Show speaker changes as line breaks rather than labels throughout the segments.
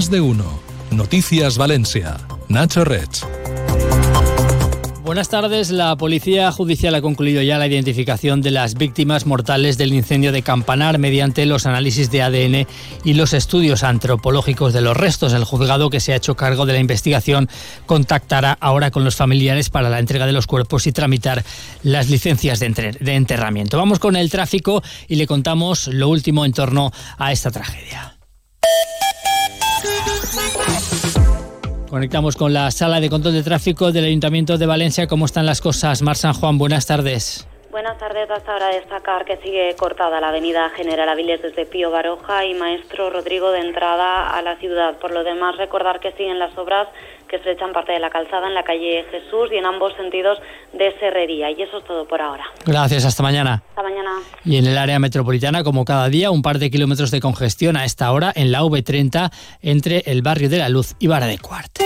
Más de uno. Noticias Valencia. Nacho Rech.
Buenas tardes. La Policía Judicial ha concluido ya la identificación de las víctimas mortales del incendio de Campanar mediante los análisis de ADN y los estudios antropológicos de los restos. El juzgado que se ha hecho cargo de la investigación contactará ahora con los familiares para la entrega de los cuerpos y tramitar las licencias de, enterramiento. Vamos con el tráfico y le contamos lo último en torno a esta tragedia. Conectamos con la sala de control de tráfico del Ayuntamiento de Valencia. ¿Cómo están las cosas? Mar San Juan, buenas tardes.
Buenas tardes. Hasta ahora destacar que sigue cortada la avenida General Avilés desde Pío Baroja y Maestro Rodrigo de entrada a la ciudad. Por lo demás, recordar que siguen las obras que estrechan parte de la calzada en la calle Jesús y en ambos sentidos de Serrería. Y eso es todo por ahora.
Gracias, hasta mañana.
Hasta mañana.
Y en el área metropolitana, como cada día, un par de kilómetros de congestión a esta hora en la V30 entre el barrio de la Luz y Vara de Cuart.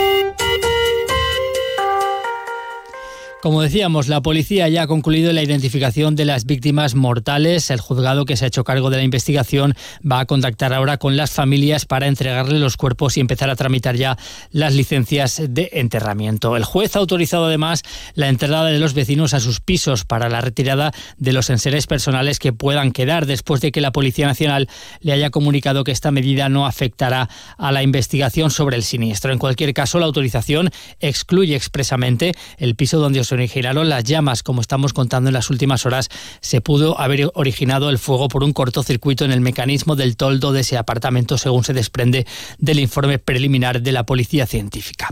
Como decíamos, la policía ya ha concluido la identificación de las víctimas mortales. El juzgado que se ha hecho cargo de la investigación va a contactar ahora con las familias para entregarle los cuerpos y empezar a tramitar ya las licencias de enterramiento. El juez ha autorizado además la entrada de los vecinos a sus pisos para la retirada de los enseres personales que puedan quedar después de que la Policía Nacional le haya comunicado que esta medida no afectará a la investigación sobre el siniestro. En cualquier caso, la autorización excluye expresamente el piso donde originaron las llamas. Como estamos contando en las últimas horas, se pudo haber originado el fuego por un cortocircuito en el mecanismo del toldo de ese apartamento, según se desprende del informe preliminar de la Policía Científica.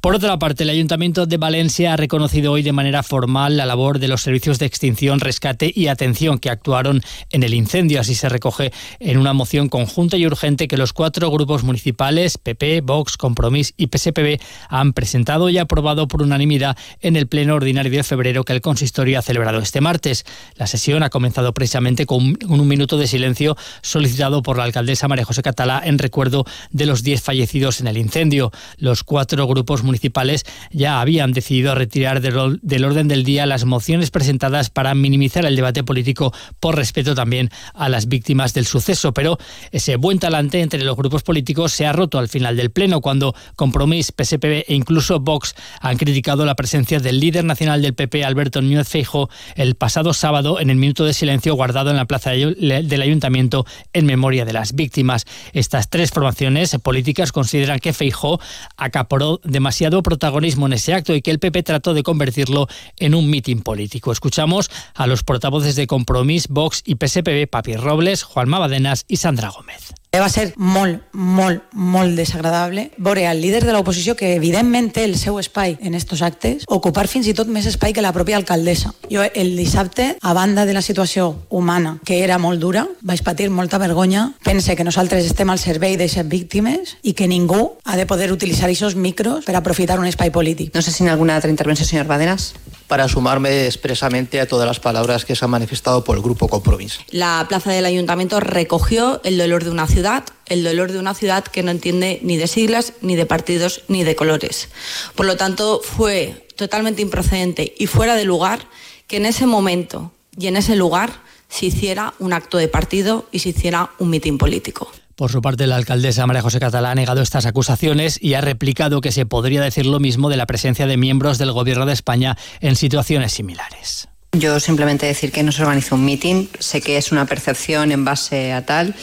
Por otra parte, el Ayuntamiento de Valencia ha reconocido hoy de manera formal la labor de los servicios de extinción, rescate y atención que actuaron en el incendio. Así se recoge en una moción conjunta y urgente que los cuatro grupos municipales, PP, Vox, Compromís y PSPB, han presentado y aprobado por unanimidad en el Pleno Ordinario de febrero que el consistorio ha celebrado este martes. La sesión ha comenzado precisamente con un minuto de silencio solicitado por la alcaldesa María José Catalá en recuerdo de los 10 fallecidos en el incendio. Los cuatro grupos municipales ya habían decidido retirar del orden del día las mociones presentadas para minimizar el debate político por respeto también a las víctimas del suceso, pero ese buen talante entre los grupos políticos se ha roto al final del pleno cuando Compromís, PSPB e incluso Vox han criticado la presencia del líder nacional del PP, Alberto Núñez Feijo, el pasado sábado en el minuto de silencio guardado en la plaza del ayuntamiento en memoria de las víctimas. Estas tres formaciones políticas consideran que Feijo acaparó demasiado protagonismo en ese acto y que el PP trató de convertirlo en un mitin político. Escuchamos a los portavoces de Compromís, Vox y PSPB, Papi Robles, Juan Mabadenas y Sandra Gómez.
Va ser molt, molt, molt desagradable veure al líder de l'oposició que evidentment té el seu espai en estos actes ocupar fins i tot més espai que la pròpia alcaldessa. Jo el dissabte, a banda de la situació humana, que era molt dura, vaig patir molta vergonya. Pense que nosaltres estem al servei d'aquestes víctimes i que ningú ha de poder utilitzar aquests micros per aprofitar un espai polític.
No sé si en alguna altra intervenció, señor Badenas
para sumarme expresamente a todas las palabras que se han manifestado por el Grupo Compromís.
La plaza del Ayuntamiento recogió el dolor de una ciudad, el dolor de una ciudad que no entiende ni de siglas, ni de partidos, ni de colores. Por lo tanto, fue totalmente improcedente y fuera de lugar que en ese momento y en ese lugar se hiciera un acto de partido y se hiciera un mitin político.
Por su parte, la alcaldesa María José Catalá ha negado estas acusaciones y ha replicado que se podría decir lo mismo de la presencia de miembros del Gobierno de España en situaciones similares.
Yo simplemente decir que no se organizó un mitin, sé que es una percepción en base a tal.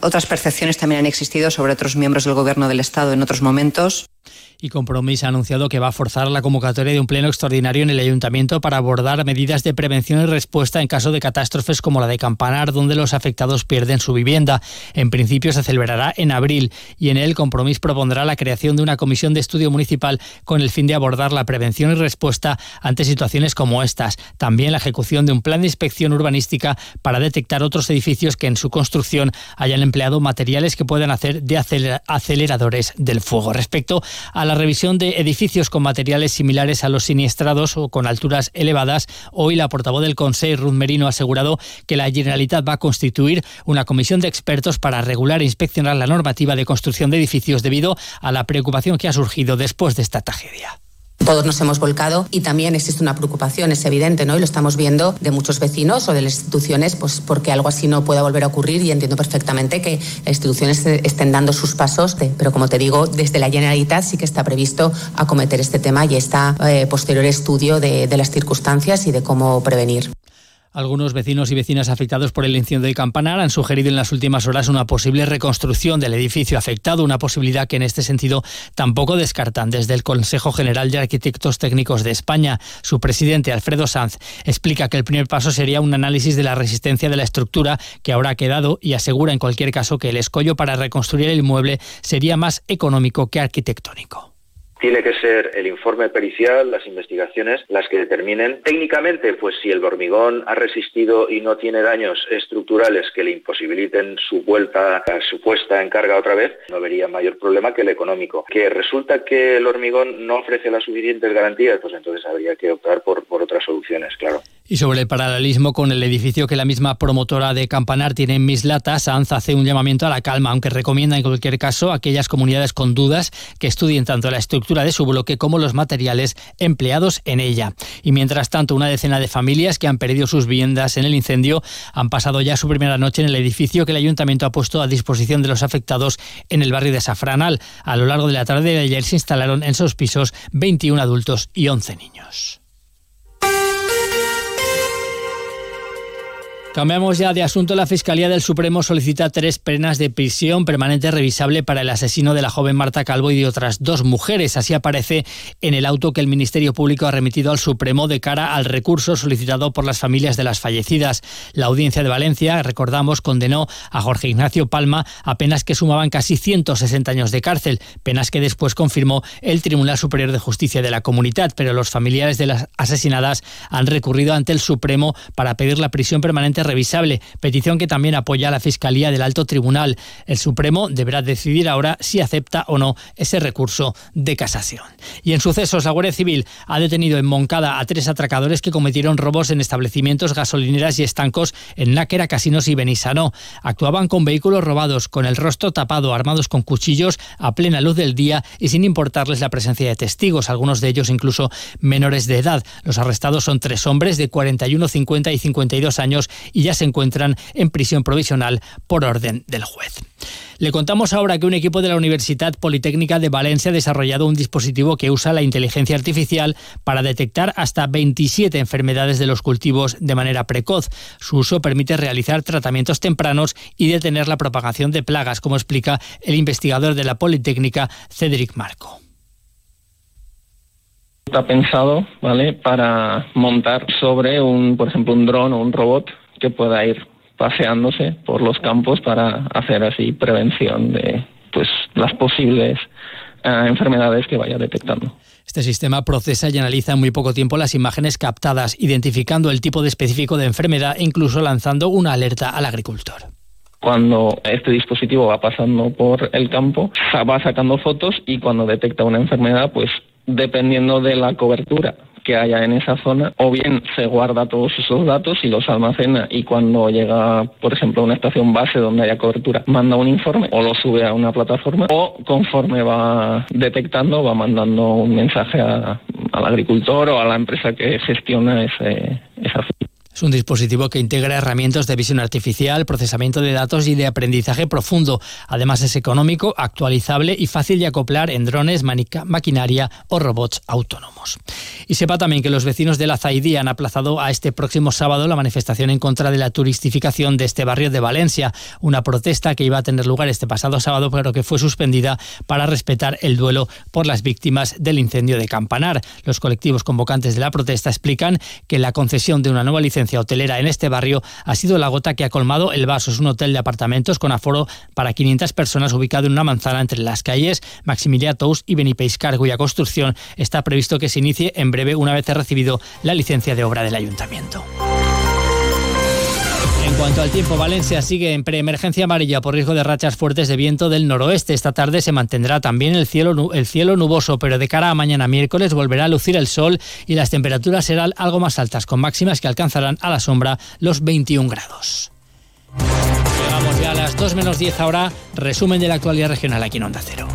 Otras percepciones también han existido sobre otros miembros del Gobierno del Estado en otros momentos
y Compromís ha anunciado que va a forzar la convocatoria de un pleno extraordinario en el ayuntamiento para abordar medidas de prevención y respuesta en caso de catástrofes como la de Campanar, donde los afectados pierden su vivienda. En principio se celebrará en abril y en él Compromís propondrá la creación de una comisión de estudio municipal con el fin de abordar la prevención y respuesta ante situaciones como estas. También la ejecución de un plan de inspección urbanística para detectar otros edificios que en su construcción hayan empleado materiales que puedan hacer de aceleradores del fuego. Respecto a la revisión de edificios con materiales similares a los siniestrados o con alturas elevadas, hoy la portavoz del Consejo, Ruth Merino, ha asegurado que la Generalitat va a constituir una comisión de expertos para regular e inspeccionar la normativa de construcción de edificios debido a la preocupación que ha surgido después de esta tragedia.
Todos nos hemos volcado y también existe una preocupación, es evidente, ¿no? Y lo estamos viendo de muchos vecinos o de las instituciones, pues porque algo así no pueda volver a ocurrir y entiendo perfectamente que las instituciones estén dando sus pasos, pero como te digo, desde la Generalitat sí que está previsto acometer este tema y está eh, posterior estudio de, de las circunstancias y de cómo prevenir.
Algunos vecinos y vecinas afectados por el incendio de Campanar han sugerido en las últimas horas una posible reconstrucción del edificio afectado, una posibilidad que en este sentido tampoco descartan desde el Consejo General de Arquitectos Técnicos de España. Su presidente, Alfredo Sanz, explica que el primer paso sería un análisis de la resistencia de la estructura que ahora ha quedado y asegura en cualquier caso que el escollo para reconstruir el inmueble sería más económico que arquitectónico.
Tiene que ser el informe pericial, las investigaciones, las que determinen técnicamente, pues si el hormigón ha resistido y no tiene daños estructurales que le imposibiliten su vuelta, su puesta en carga otra vez, no vería mayor problema que el económico. Que resulta que el hormigón no ofrece las suficientes garantías, pues entonces habría que optar por otras soluciones, claro.
Y sobre el paralelismo con el edificio que la misma promotora de Campanar tiene en Mislata, Sanz hace un llamamiento a la calma, aunque recomienda en cualquier caso a aquellas comunidades con dudas que estudien tanto la estructura de su bloque como los materiales empleados en ella. Y mientras tanto, una decena de familias que han perdido sus viviendas en el incendio han pasado ya su primera noche en el edificio que el ayuntamiento ha puesto a disposición de los afectados en el barrio de Safranal. A lo largo de la tarde de ayer se instalaron en sus pisos 21 adultos y 11 niños. Cambiamos ya de asunto. La Fiscalía del Supremo solicita tres penas de prisión permanente revisable para el asesino de la joven Marta Calvo y de otras dos mujeres. Así aparece en el auto que el Ministerio Público ha remitido al Supremo de cara al recurso solicitado por las familias de las fallecidas. La Audiencia de Valencia, recordamos, condenó a Jorge Ignacio Palma a penas que sumaban casi 160 años de cárcel, penas que después confirmó el Tribunal Superior de Justicia de la Comunidad. Pero los familiares de las asesinadas han recurrido ante el Supremo para pedir la prisión permanente revisable, petición que también apoya la Fiscalía del Alto Tribunal. El Supremo deberá decidir ahora si acepta o no ese recurso de casación. Y en sucesos, la Guardia Civil ha detenido en Moncada a tres atracadores que cometieron robos en establecimientos, gasolineras y estancos en Náquera, Casinos y Benissanó. Actuaban con vehículos robados, con el rostro tapado, armados con cuchillos, a plena luz del día y sin importarles la presencia de testigos, algunos de ellos incluso menores de edad. Los arrestados son tres hombres de 41, 50 y 52 años y ya se encuentran en prisión provisional por orden del juez. Le contamos ahora que un equipo de la Universidad Politécnica de Valencia ha desarrollado un dispositivo que usa la inteligencia artificial para detectar hasta 27 enfermedades de los cultivos de manera precoz. Su uso permite realizar tratamientos tempranos y detener la propagación de plagas, como explica el investigador de la Politécnica, Cedric Marco.
Está pensado, ¿vale?, para montar sobre un, por ejemplo, un dron o un robot que pueda ir paseándose por los campos para hacer así prevención de pues las posibles eh, enfermedades que vaya detectando.
Este sistema procesa y analiza en muy poco tiempo las imágenes captadas, identificando el tipo de específico de enfermedad e incluso lanzando una alerta al agricultor
cuando este dispositivo va pasando por el campo, va sacando fotos y cuando detecta una enfermedad, pues dependiendo de la cobertura que haya en esa zona, o bien se guarda todos esos datos y los almacena y cuando llega, por ejemplo, a una estación base donde haya cobertura, manda un informe o lo sube a una plataforma, o conforme va detectando, va mandando un mensaje al agricultor o a la empresa que gestiona ese, esa
es un dispositivo que integra herramientas de visión artificial, procesamiento de datos y de aprendizaje profundo. Además es económico, actualizable y fácil de acoplar en drones, maquinaria o robots autónomos. Y sepa también que los vecinos de la Zaidí han aplazado a este próximo sábado la manifestación en contra de la turistificación de este barrio de Valencia, una protesta que iba a tener lugar este pasado sábado pero que fue suspendida para respetar el duelo por las víctimas del incendio de Campanar. Los colectivos convocantes de la protesta explican que la concesión de una nueva licencia hotelera en este barrio ha sido la gota que ha colmado el vaso. Es un hotel de apartamentos con aforo para 500 personas ubicado en una manzana entre las calles Maximilia Tous y Benipeiscar, cuya construcción está previsto que se inicie en breve una vez recibido la licencia de obra del ayuntamiento. En cuanto al tiempo, Valencia sigue en preemergencia amarilla por riesgo de rachas fuertes de viento del noroeste. Esta tarde se mantendrá también el cielo, el cielo nuboso, pero de cara a mañana miércoles volverá a lucir el sol y las temperaturas serán algo más altas, con máximas que alcanzarán a la sombra los 21 grados. Llegamos ya a las 2 menos 10 ahora. Resumen de la actualidad regional aquí en Onda Cero.